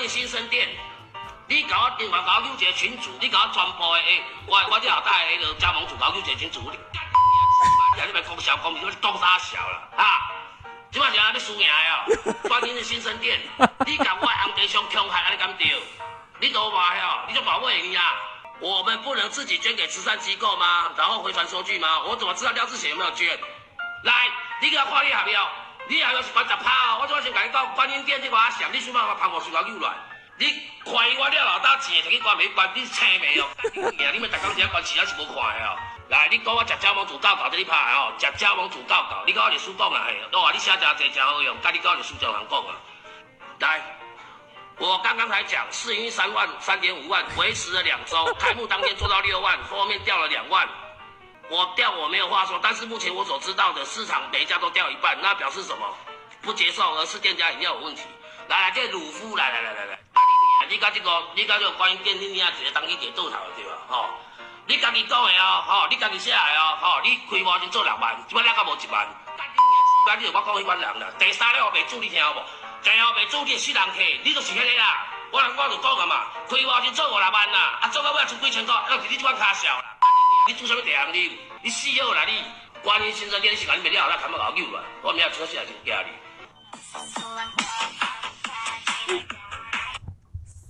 业新生店，你搞我电话搞纠结群主，你搞我传播的，我我这老大那个加盟主搞纠结群主，你干你娘！你别空小空，你说东沙小了啊！今晚上你输赢哦，专业新生店，你搞我红地上强害，你敢对？你懂吗？哟，你就保卫你呀！我们不能自己捐给慈善机构吗？然后回传收据吗？我怎么知道廖志贤有没有捐？来，你给我看你还没有？你还没有是关闸趴？我我先跟你讲，观音店这把想，你想办法把我水搞溜来。你怀疑我廖老大钱给你关没关？你请没有？你们大家只要关系还是无看的哦。来，你讲我食加盟主告稿这里拍的哦，食加盟主告稿，你跟我历史讲啦，嘿，我话你写真济真好用，跟你讲历史就难讲啊。来。我刚刚才讲试营运三万三点五万，维持了两周，开幕当天做到六万，后面掉了两万。我掉我没有话说，但是目前我所知道的市场每一家都掉一半，那表示什么？不接受，而是店家一定要有问题。来来，这鲁夫，来来来来来，啊你讲这个，你讲这个关于店你你啊直接当一点做头对吧？吼，你家己讲的哦，吼，你家己写的哦，吼，你开模先做两万，这边两个无一万。但你我讲一万人啦，第三个我没注意听好不？最后袂做你死人客，你就是迄个啦。我人我就讲了嘛，开话就做五六万啦，啊做到尾出几千块，那是你这款卡小啦。你做啥物店你？你死好啦你！关于新生店，你是讲你没料啦，看不搞丢啦。我明仔出事来就惊你。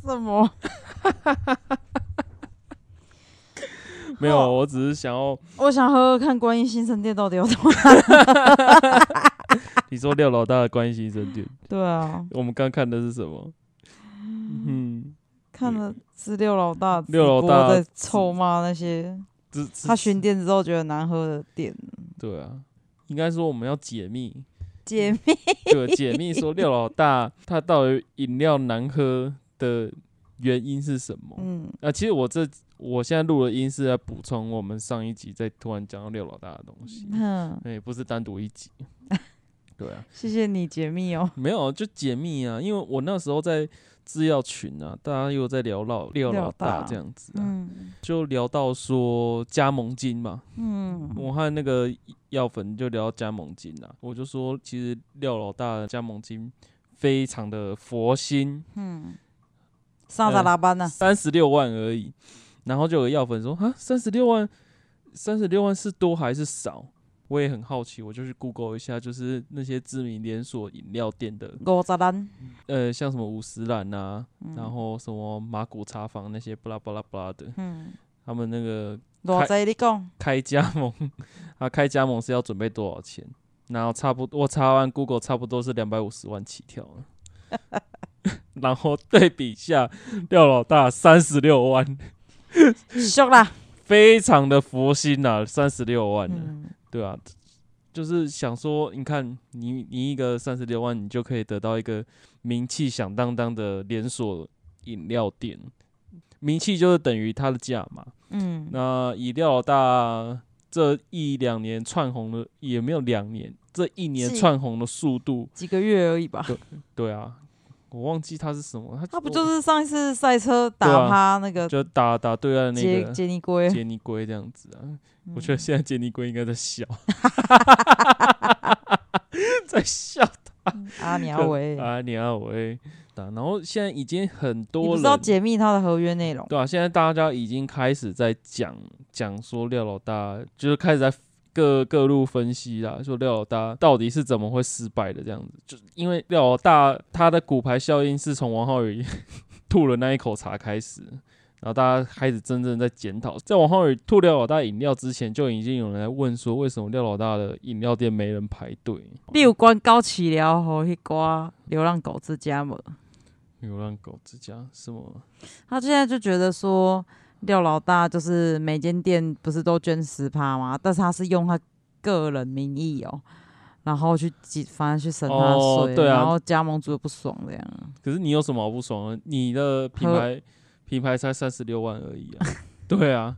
什么？没有，我只是想要。我想喝喝看，观音新生店到底有什么？你说廖老大的观音新生店？对啊，我们刚看的是什么？嗯，看的是廖老大，廖老大在臭骂那些他巡店之后觉得难喝的店。对啊，应该说我们要解密，解密，对，解密说廖老大他到底饮料难喝的原因是什么？嗯，啊，其实我这我现在录的音是在补充我们上一集在突然讲到廖老大的东西，嗯，哎，不是单独一集。对啊，谢谢你解密哦。没有，就解密啊，因为我那时候在资料群啊，大家又在聊老廖老大这样子啊，嗯，就聊到说加盟金嘛，嗯，我和那个药粉就聊到加盟金啊，我就说其实廖老大的加盟金非常的佛心，嗯，上啥拉班呢？三十六万而已，然后就有药粉说啊，三十六万，三十六万是多还是少？我也很好奇，我就去 Google 一下，就是那些知名连锁饮料店的五十兰，呃，像什么五十兰啊，嗯、然后什么马古茶坊那些巴拉巴拉巴拉的，嗯，他们那个开开加盟，他开加盟是要准备多少钱？然后差不多，我查完 Google 差不多是两百五十万起跳 然后对比下廖老大三十六万，凶啦，非常的佛心呐、啊，三十六万、嗯对啊，就是想说，你看你你一个三十六万，你就可以得到一个名气响当当的连锁饮料店，名气就是等于它的价嘛。嗯，那以廖老大这一两年窜红的，也没有两年，这一年窜红的速度几个月而已吧。对，对啊。我忘记他是什么，他他不就是上一次赛车打他那个，就打打对岸那个杰尼龟，杰尼龟这样子啊。嗯、我觉得现在杰尼龟应该在笑，在笑他。阿鸟维，阿鸟维，然后现在已经很多人，知道解密他的合约内容，对啊，现在大家已经开始在讲讲说廖老大，就是开始在。各各路分析啦，说廖老大到底是怎么会失败的这样子，就因为廖老大他的骨牌效应是从王浩宇 吐了那一口茶开始，然后大家开始真正在检讨，在王浩宇吐廖老大饮料之前，就已经有人来问说，为什么廖老大的饮料店没人排队？你有关高启辽和一挂流浪狗之家吗？流浪狗之家什么？他现在就觉得说。廖老大就是每间店不是都捐十趴吗？但是他是用他个人名义哦，然后去挤，反正去省他税，哦对啊，然后加盟主又不爽这样。可是你有什么好不爽的？你的品 牌品牌才三十六万而已啊！对啊，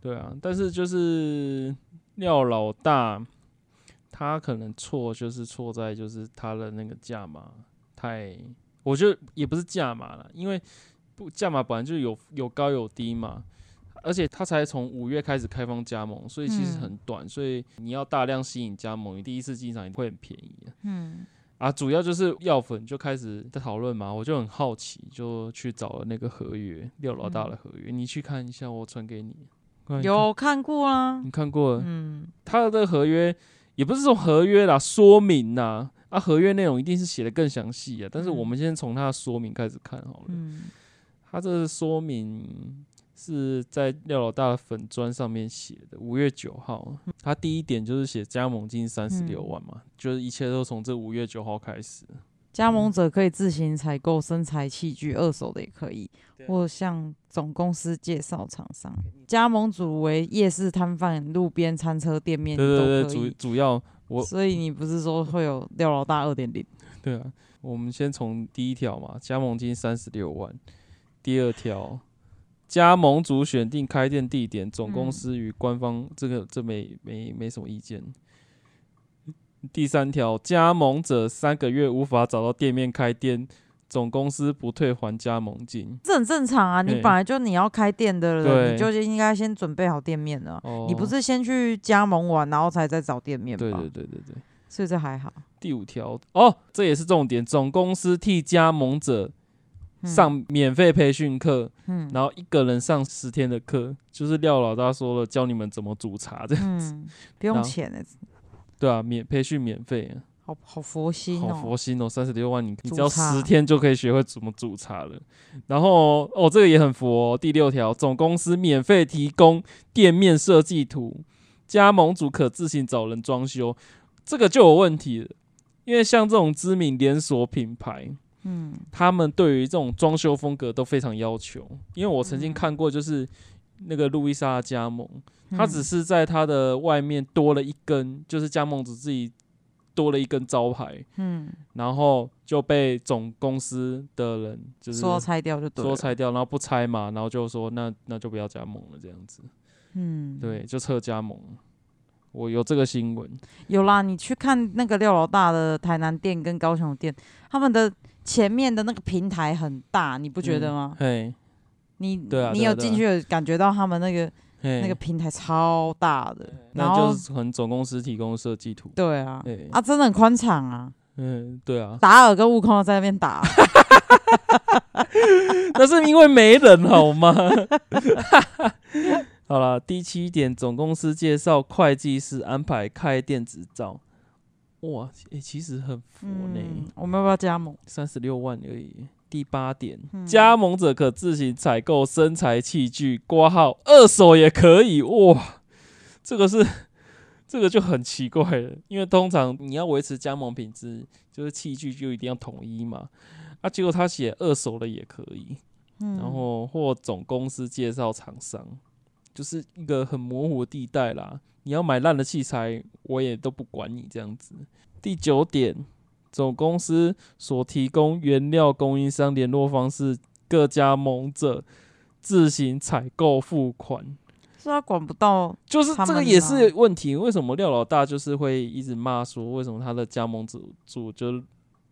对啊，但是就是廖老大，他可能错就是错在就是他的那个价码太，我觉得也不是价码了，因为。不，价码本来就有有高有低嘛，而且他才从五月开始开放加盟，所以其实很短，嗯、所以你要大量吸引加盟，你第一次进场也会很便宜。嗯，啊，主要就是药粉就开始在讨论嘛，我就很好奇，就去找了那个合约，廖老大的合约，嗯、你去看一下，我传给你。看看有看过啊？你看过了？嗯，他的合约也不是说合约啦，说明呐，啊，合约内容一定是写的更详细啊。但是我们先从他的说明开始看好了。嗯，他这个说明。是在廖老大的粉砖上面写的，五月九号，他第一点就是写加盟金三十六万嘛，嗯、就是一切都从这五月九号开始。加盟者可以自行采购生财器具，二手的也可以，或向总公司介绍厂商。加盟主为夜市摊贩、路边餐车店面，对对对，主主要 我，所以你不是说会有廖老大二点零？对啊，我们先从第一条嘛，加盟金三十六万，第二条。加盟主选定开店地点，总公司与官方这个这没没没什么意见。第三条，加盟者三个月无法找到店面开店，总公司不退还加盟金。这很正常啊，你本来就你要开店的人，你就应该先准备好店面了。你不是先去加盟完，然后才再找店面吗？对对对对对，所以这还好。第五条，哦，这也是重点，总公司替加盟者。上免费培训课，嗯，然后一个人上十天的课，就是廖老大说了，教你们怎么煮茶这样子，嗯、不用钱的，对啊，免培训免费，好好佛心哦，好佛心哦，三十六万你你只要十天就可以学会怎么煮茶了。然后哦，这个也很佛哦，第六条，总公司免费提供店面设计图，加盟主可自行找人装修，这个就有问题了，因为像这种知名连锁品牌。嗯，他们对于这种装修风格都非常要求，因为我曾经看过，就是那个路易莎的加盟，他只是在他的外面多了一根，就是加盟主自己多了一根招牌，嗯，然后就被总公司的人就是说拆掉就对，说拆掉，然后不拆嘛，然后就说那那就不要加盟了这样子，嗯，对，就撤加盟。我有这个新闻，有啦，你去看那个廖老大的台南店跟高雄店，他们的。前面的那个平台很大，你不觉得吗？对啊，你有进去感觉到他们那个那个平台超大的，然后就是很总公司提供设计图。对啊，啊，真的很宽敞啊。嗯，对啊。达尔跟悟空在那边打，那是因为没人好吗？好了，第七点，总公司介绍会计师安排开电子照。哇，诶、欸，其实很佛呢、嗯。我们要不要加盟？三十六万而已。第八点，嗯、加盟者可自行采购身材器具，挂号二手也可以。哇，这个是 这个就很奇怪了，因为通常你要维持加盟品质，就是器具就一定要统一嘛。啊，结果他写二手的也可以，嗯、然后或总公司介绍厂商，就是一个很模糊的地带啦。你要买烂的器材，我也都不管你这样子。第九点，总公司所提供原料供应商联络方式，各加盟者自行采购付款。是他管不到，就是这个也是问题。为什么廖老大就是会一直骂说，为什么他的加盟主主就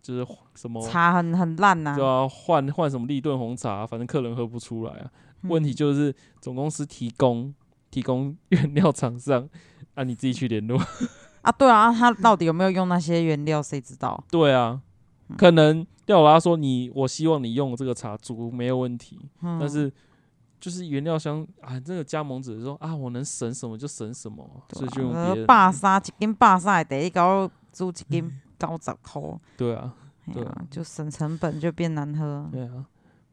就是什么茶很很烂呐？对啊换换什么立顿红茶，反正客人喝不出来啊。嗯、问题就是总公司提供。提供原料厂商，啊，你自己去联络 啊。对啊，他到底有没有用那些原料，谁知道？对啊，可能廖老大说你，我希望你用这个茶煮没有问题，嗯、但是就是原料箱啊，这个加盟者说啊，我能省什么就省什么，啊、所以就用别的。巴沙一斤巴沙的第一高煮一斤高十块。对啊，对啊，就省成本就变难喝。对啊，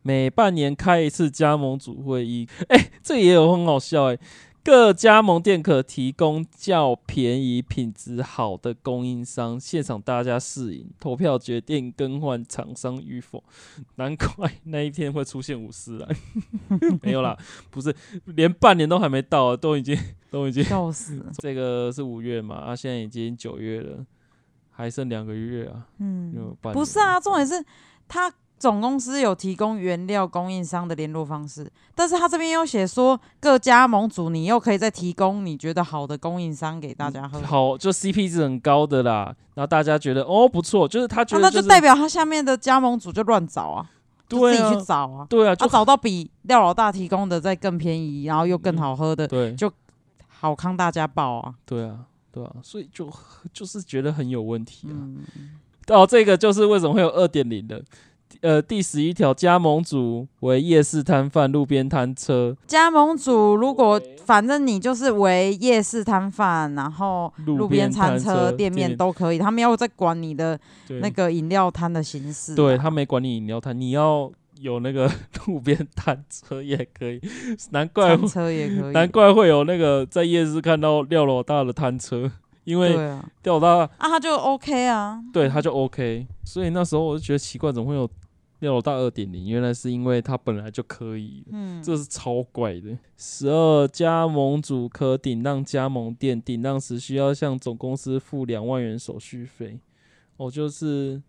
每半年开一次加盟主会议，哎、欸，这也有很好笑哎、欸。各加盟店可提供较便宜、品质好的供应商，现场大家试饮，投票决定更换厂商与否。难怪那一天会出现五十岚，没有啦，不是，连半年都还没到，都已经 都已经笑死了。这个是五月嘛，啊，现在已经九月了，还剩两个月啊。嗯，不是啊，重点是他。总公司有提供原料供应商的联络方式，但是他这边又写说各加盟组你又可以再提供你觉得好的供应商给大家喝，好，就 CP 值很高的啦，然后大家觉得哦不错，就是他觉得、就是啊、那就代表他下面的加盟组就乱找啊，对啊，自己去找啊，对啊，他找到比廖老大提供的再更便宜，然后又更好喝的，对，就好康大家报啊，对啊，对啊，所以就就是觉得很有问题啊。嗯。哦，这个就是为什么会有二点零的。呃，第十一条，加盟主为夜市摊贩、路边摊车。加盟主如果反正你就是为夜市摊贩，然后路边摊车店面都可以，他们要再管你的那个饮料摊的形式。对，他没管你饮料摊，你要有那个 路边摊车也可以。难怪车也可以，难怪会有那个在夜市看到廖老大的摊车，因为廖老大啊，他就 OK 啊，对，他就 OK。所以那时候我就觉得奇怪，怎么会有？廖老大二点零，原来是因为他本来就可以，嗯，这是超怪的。十二，加盟主可顶让加盟店顶让时需要向总公司付两万元手续费。哦，就是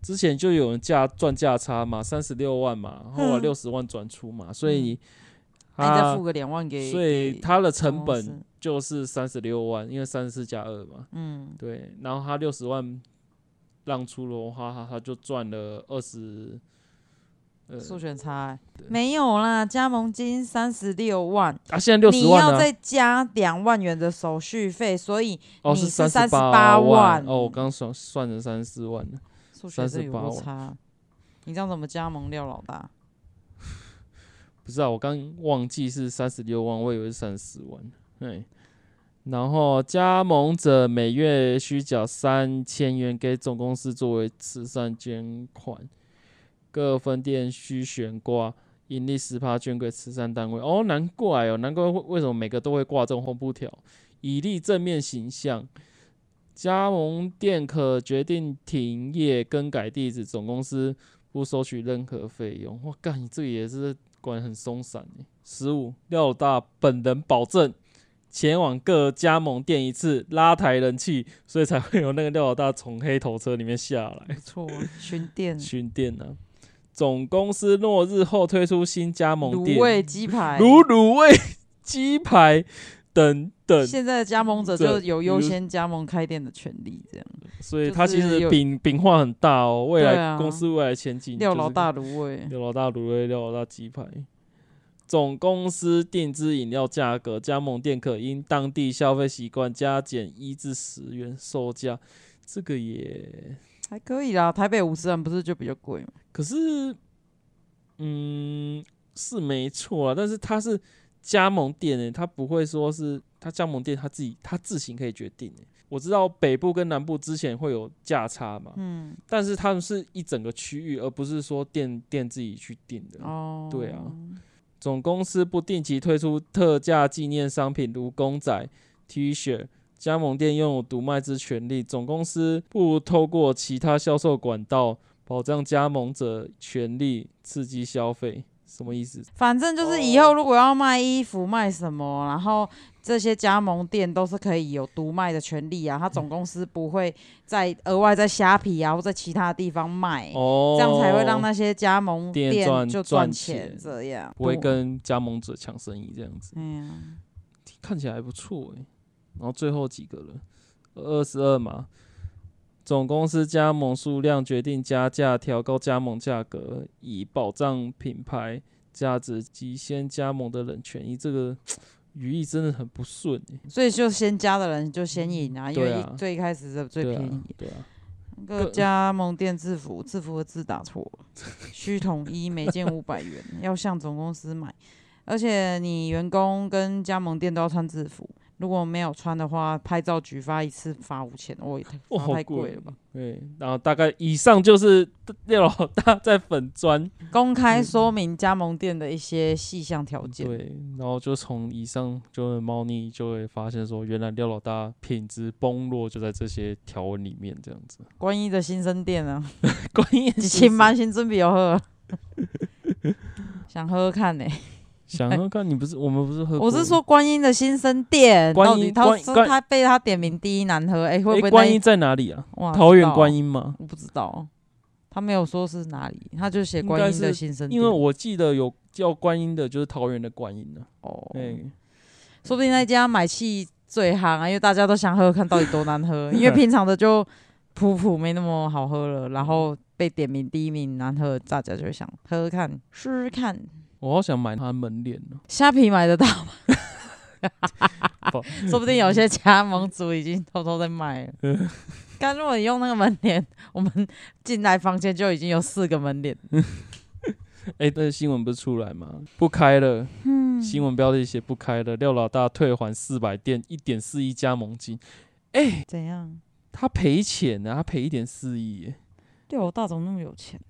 之前就有人价赚价差嘛，三十六万嘛，后来六十万转出嘛，所以他、嗯、再付个两万给，所以他的成本就是三十六万，因为三十四加二嘛，嗯，对，然后他六十万让出的话，他就赚了二十。数选差、欸、没有啦，加盟金三十六万啊，现在六十万、啊、你要再加两万元的手续费，所以你是三十八万哦。我刚算算成三十四万了，数学是有差？你这样怎么加盟廖老大？不知道、我刚忘记是三十六万，我以为是三十万。对，然后加盟者每月需缴三千元给总公司作为慈善捐款。各分店需悬挂盈利十趴捐给慈善单位。哦，难怪哦，难怪为什么每个都会挂这种红布条，以立正面形象。加盟店可决定停业、更改地址，总公司不收取任何费用。我干，你这也是管很松散。十五，廖老大本人保证前往各加盟店一次，拉抬人气，所以才会有那个廖老大从黑头车里面下来。没错，巡店，巡店呢。总公司落日后推出新加盟店，卤味鸡排、卤卤味鸡排等等，现在的加盟者就有优先加盟开店的权利，这样。所以他其实饼饼画很大哦，未来公司未来前景。六老大卤味，六老大卤味，六老大鸡排。总公司定制饮料价格，加盟店可因当地消费习惯加减一至十元售价，这个也。还可以啦，台北五十元不是就比较贵吗？可是，嗯，是没错啊。但是它是加盟店诶，它不会说是它加盟店他自己他自行可以决定。我知道北部跟南部之前会有价差嘛，嗯，但是他们是一整个区域，而不是说店店自己去定的。哦，对啊，总公司不定期推出特价纪念商品，如公仔、T 恤。加盟店拥有独卖之权利，总公司不透过其他销售管道保障加盟者权利，刺激消费，什么意思？反正就是以后如果要卖衣服卖什么，然后这些加盟店都是可以有独卖的权利啊。他总公司不会再额外在虾皮啊或在其他地方卖，哦，这样才会让那些加盟店就赚钱，这样不会跟加盟者抢生意这样子。嗯，看起来还不错哎。然后最后几个了，二十二码，总公司加盟数量决定加价调高加盟价格，以保障品牌价值及先加盟的人权益。这个 语义真的很不顺，所以就先加的人就先赢啊，因为啊最开始是最便宜。对啊，各加盟店制服，制服的字打错了，需统一每件五百元，要向总公司买，而且你员工跟加盟店都要穿制服。如果没有穿的话，拍照举发一次罚五千，我也太太贵了吧？对，然后大概以上就是 廖老大在粉专 公开说明加盟店的一些细项条件。对，然后就从以上就猫腻就会发现说，原来廖老大品质崩落就在这些条文里面，这样子。观音的新生店啊，观音请满心准备喝，想喝喝看呢、欸。想喝看你不是我们不是喝，我是说观音的新生店，观音他他被他点名第一难喝，哎、欸，会不会？观音在哪里啊？桃园观音吗？我不知道，他没有说是哪里，他就写观音的新生店。因为我记得有叫观音的，就是桃园的观音呢。哦，欸、说不定那家买气最行啊，因为大家都想喝喝看到底多难喝，因为平常的就普普没那么好喝了，然后被点名第一名难喝，大家就想喝喝看试试看。我好想买他门帘呢，虾皮买得到吗？不 说不定有些加盟主已经偷偷在卖了。刚如果你用那个门帘，我们进来房间就已经有四个门帘。哎、欸，那新闻不是出来吗？不开了。嗯、新闻标题写不开了，廖老大退还四百店一点四亿加盟金。哎、欸，怎样？他赔钱呢？他赔一点四亿。廖老大怎么那么有钱啊？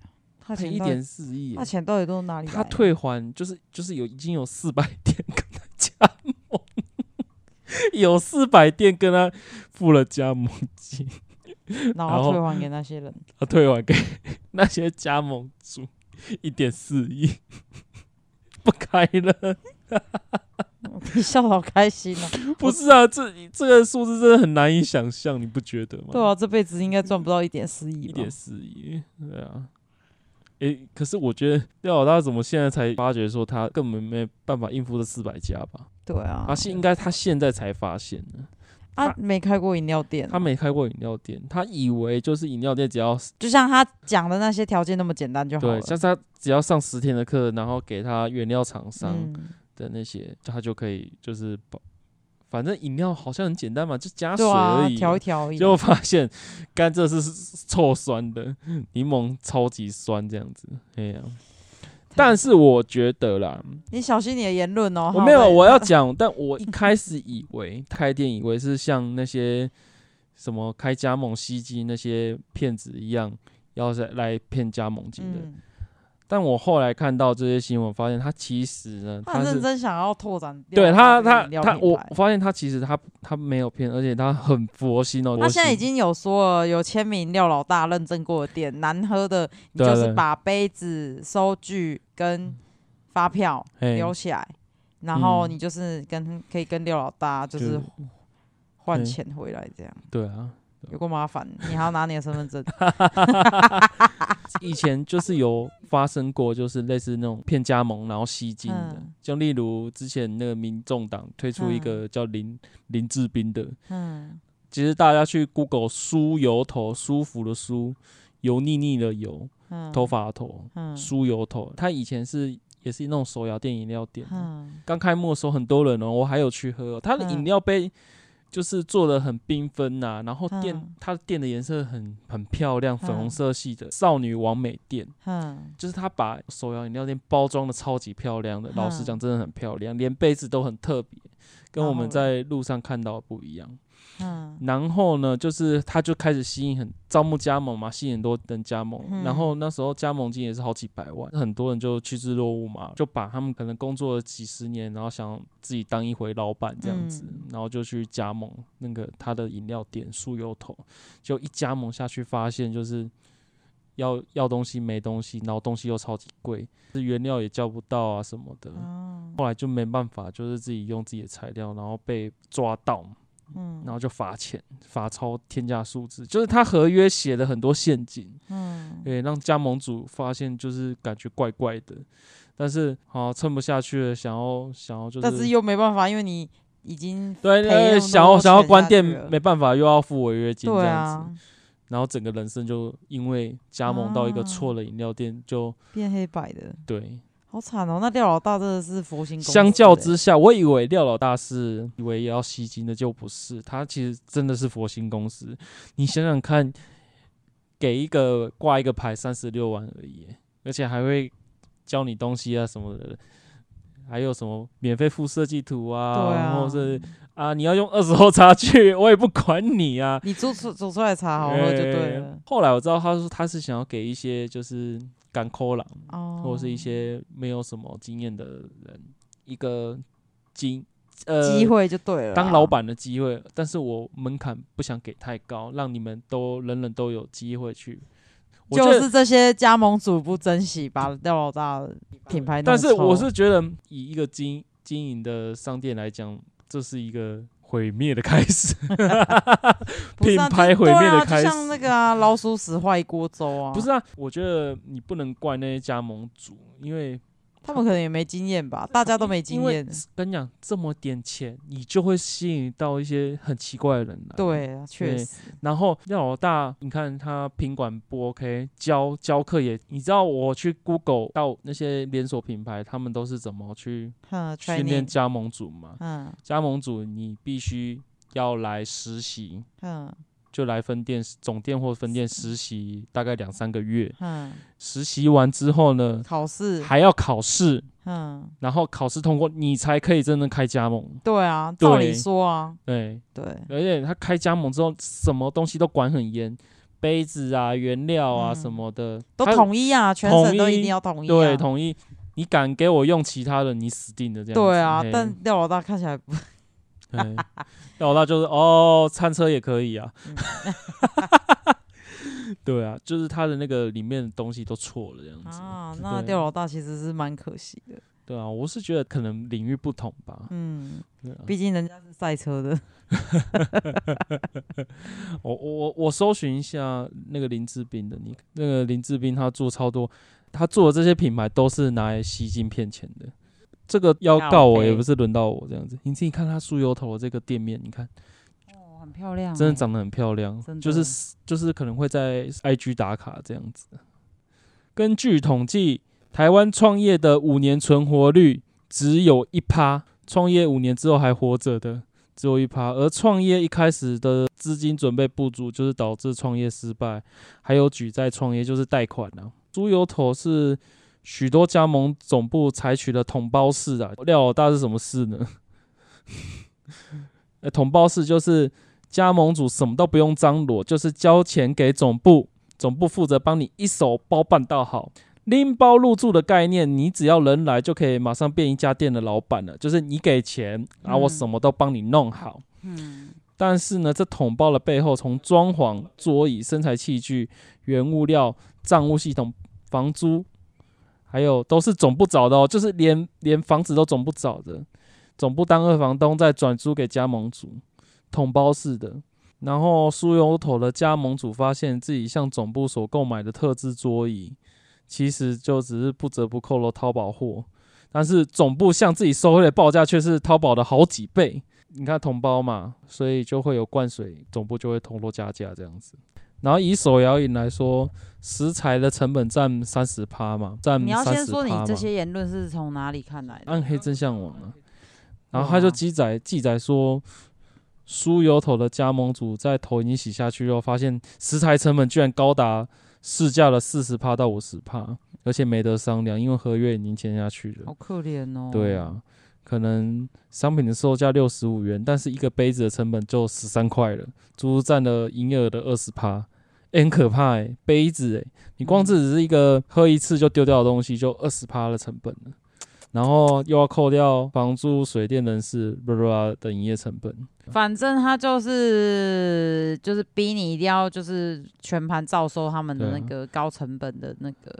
他赔一点四亿，他钱到底都哪里？他退还就是就是有已经有四百店跟他加盟，有四百店跟他付了加盟金，然后退还给那些人，他退还给 那些加盟主一点四亿，不开了。你笑得好开心哦、喔！不是啊，这这个数字真的很难以想象，你不觉得吗？对啊，这辈子应该赚不到一点四亿。一点四亿，对啊。诶、欸，可是我觉得廖老大怎么现在才发觉说他根本没办法应付这四百家吧？对啊，他是应该他现在才发现呢。他没开过饮料店，他没开过饮料店，他以为就是饮料店只要就像他讲的那些条件那么简单就好了。对，像他只要上十天的课，然后给他原料厂商的那些，嗯、他就可以就是保。反正饮料好像很简单嘛，就加水而已，调一调。结果发现甘蔗是臭酸的，柠檬超级酸，这样子。哎呀，但是我觉得啦，你小心你的言论哦。我没有，我要 讲，但我一开始以为开店以为是像那些什么开加盟吸金那些骗子一样，要来来骗加盟金的。嗯但我后来看到这些新闻，发现他其实呢，他认真想要拓展。对他，他他，我发现他其实他他没有骗，而且他很佛心哦。他现在已经有说了，有签名廖老大认证过的店，难喝的你就是把杯子、收据跟发票留起来，然后你就是跟可以跟廖老大就是换钱回来这样。对啊。有够麻烦，你还要拿你的身份证。以前就是有发生过，就是类似那种骗加盟然后吸金的，嗯、就例如之前那个民众党推出一个叫林、嗯、林志斌的，嗯，其实大家去 Google 梳油头，舒服的梳，油腻腻的油，嗯、头发的头，梳油头。他以前是也是那种手摇店饮料店，刚、嗯、开幕的时候很多人哦、喔，我还有去喝、喔，他的饮料杯。就是做的很缤纷呐，然后店、嗯、它的店的颜色很很漂亮，粉红色系的、嗯、少女完美店，嗯，就是他把手摇饮料店包装的超级漂亮的，嗯、老实讲真的很漂亮，连杯子都很特别，跟我们在路上看到的不一样。嗯，然后呢，就是他就开始吸引很招募加盟嘛，吸引很多人加盟。嗯、然后那时候加盟金也是好几百万，很多人就趋之若鹜嘛，就把他们可能工作了几十年，然后想自己当一回老板这样子，嗯、然后就去加盟那个他的饮料店酥油头，就一加盟下去，发现就是要要东西没东西，然后东西又超级贵，原料也叫不到啊什么的。嗯、后来就没办法，就是自己用自己的材料，然后被抓到。嗯，然后就罚钱，罚超天价数字，就是他合约写了很多陷阱，嗯，对，让加盟主发现就是感觉怪怪的，但是好撑不下去了，想要想要就是，但是又没办法，因为你已经对对，想要想要关店没办法，又要付违约金这样子，啊、然后整个人生就因为加盟到一个错了饮料店就变黑白的，对。好惨哦！那廖老大真的是佛心公司。相较之下，我以为廖老大是以为也要吸金的，就不是。他其实真的是佛心公司。你想想看，给一个挂一个牌三十六万而已，而且还会教你东西啊什么的，还有什么免费附设计图啊，对啊，或者是啊你要用二十后茶具，我也不管你啊。你煮出煮出来茶好喝就对了。后来我知道他说他是想要给一些就是。敢抠狼，或者是一些没有什么经验的人，一个经呃机会就对了，当老板的机会。但是我门槛不想给太高，让你们都人人都有机会去。就是这些加盟主不珍惜，把廖老大品牌。但是我是觉得，以一个经经营的商店来讲，这是一个。毁灭的开始，品牌毁灭的开始，像那个啊，老鼠屎坏锅粥啊。不是啊，我觉得你不能怪那些加盟主，因为他们可能也没经验吧，大家都没经验。跟你讲，这么点钱，你就会吸引到一些很奇怪的人来。对，确实。然后廖老大，你看他品管不 OK，教教课也，你知道我去 Google 到那些连锁品牌，他们都是怎么去训练加盟主嘛？嗯，加盟主你必须要来实习。嗯。就来分店总店或分店实习，大概两三个月。嗯，实习完之后呢，考试还要考试。嗯，然后考试通过，你才可以真正开加盟。对啊，照理说啊，对对，而且他开加盟之后，什么东西都管很严，杯子啊、原料啊什么的都统一啊，全省都一定要统一。对，统一。你敢给我用其他的，你死定了这样。对啊，但廖老大看起来不。对，廖老大就是哦，餐车也可以啊。对啊，就是他的那个里面的东西都错了这样子啊。那吊老大其实是蛮可惜的。对啊，我是觉得可能领域不同吧。嗯，毕竟人家是赛车的。我我我搜寻一下那个林志斌的，你那个林志斌他做超多，他做的这些品牌都是拿来吸金骗钱的。这个要告我也不是轮到我这样子，你自己看他酥油头的这个店面，你看，哦，很漂亮，真的长得很漂亮，就是就是可能会在 IG 打卡这样子。根据统计，台湾创业的五年存活率只有一趴，创业五年之后还活着的只有一趴，而创业一开始的资金准备不足，就是导致创业失败，还有举债创业就是贷款啊。猪油头是。许多加盟总部采取了统包式啊，廖老大是什么事呢？呃，统包式就是加盟主什么都不用张罗，就是交钱给总部，总部负责帮你一手包办到好，拎包入住的概念，你只要人来就可以马上变一家店的老板了，就是你给钱，然后我什么都帮你弄好。嗯。但是呢，这桶包的背后，从装潢、桌椅、生材器具、原物料、账务系统、房租。还有都是总部找的哦，就是连连房子都总部找的，总部当二房东再转租给加盟主，统包式的。然后酥油头的加盟主发现自己向总部所购买的特制桌椅，其实就只是不折不扣的淘宝货，但是总部向自己收回的报价却是淘宝的好几倍。你看统包嘛，所以就会有灌水，总部就会偷偷加价这样子。然后以手摇饮来说，食材的成本占三十趴嘛，占你要先说你这些言论是从哪里看来的？暗黑真相网啊，然后他就记载记载说，酥油头的加盟主在头已经洗下去后，发现食材成本居然高达市价的四十趴到五十趴，而且没得商量，因为合约已经签下去了。好可怜哦。对啊，可能商品的售价六十五元，但是一个杯子的成本就十三块了，足足占了营业额的二十趴。欸、很可怕哎、欸，杯子哎、欸，你光这只是一个喝一次就丢掉的东西，就二十趴的成本了，然后又要扣掉房租、水电、人事，巴拉巴拉的营业成本。反正他就是就是逼你一定要就是全盘照收他们的那个高成本的那个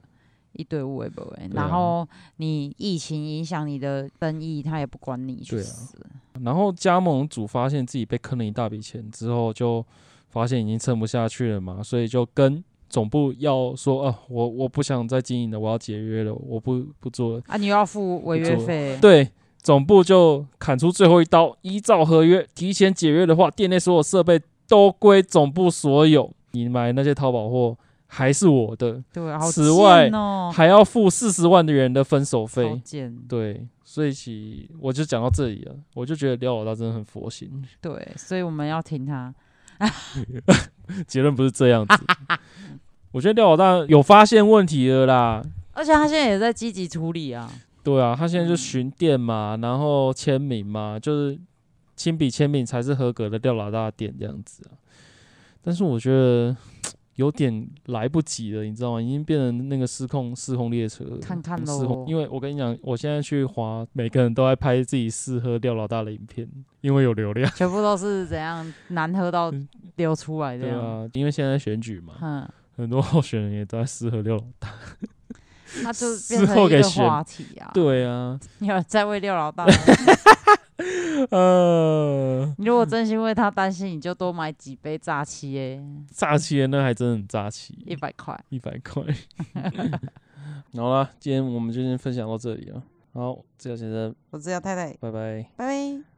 一堆物，不会？然后你疫情影响你的生意，他也不管你去死。啊。然后加盟主发现自己被坑了一大笔钱之后，就。发现已经撑不下去了嘛，所以就跟总部要说啊，我我不想再经营了，我要解约了，我不不做了。啊，你要付违约费？对，总部就砍出最后一刀，依照合约提前解约的话，店内所有设备都归总部所有，你买那些淘宝货还是我的。对，好贱哦。此外还要付四十万的人的分手费。对，所以其我就讲到这里了，我就觉得廖老大真的很佛心。对，所以我们要听他。结论不是这样子，我觉得廖老大有发现问题了啦，而且他现在也在积极处理啊。对啊，他现在就巡店嘛，然后签名嘛，就是亲笔签名才是合格的廖老大店这样子啊。但是我觉得。有点来不及了，你知道吗？已经变成那个失控失控列车了。看看喽，因为我跟你讲，我现在去滑，每个人都在拍自己试喝廖老大的影片，因为有流量。全部都是怎样难喝到流出来的？对啊，因为现在选举嘛，嗯、很多候选人也都在试喝廖老大。他就变成一个话题啊。对啊，你有在为廖老大？呃，你如果真心为他担心，你就多买几杯炸七耶。炸七耶，那还真的很炸七，一百块，一百块。好啦，今天我们就先分享到这里了。好，这个先生，我自由太太，拜拜，拜拜。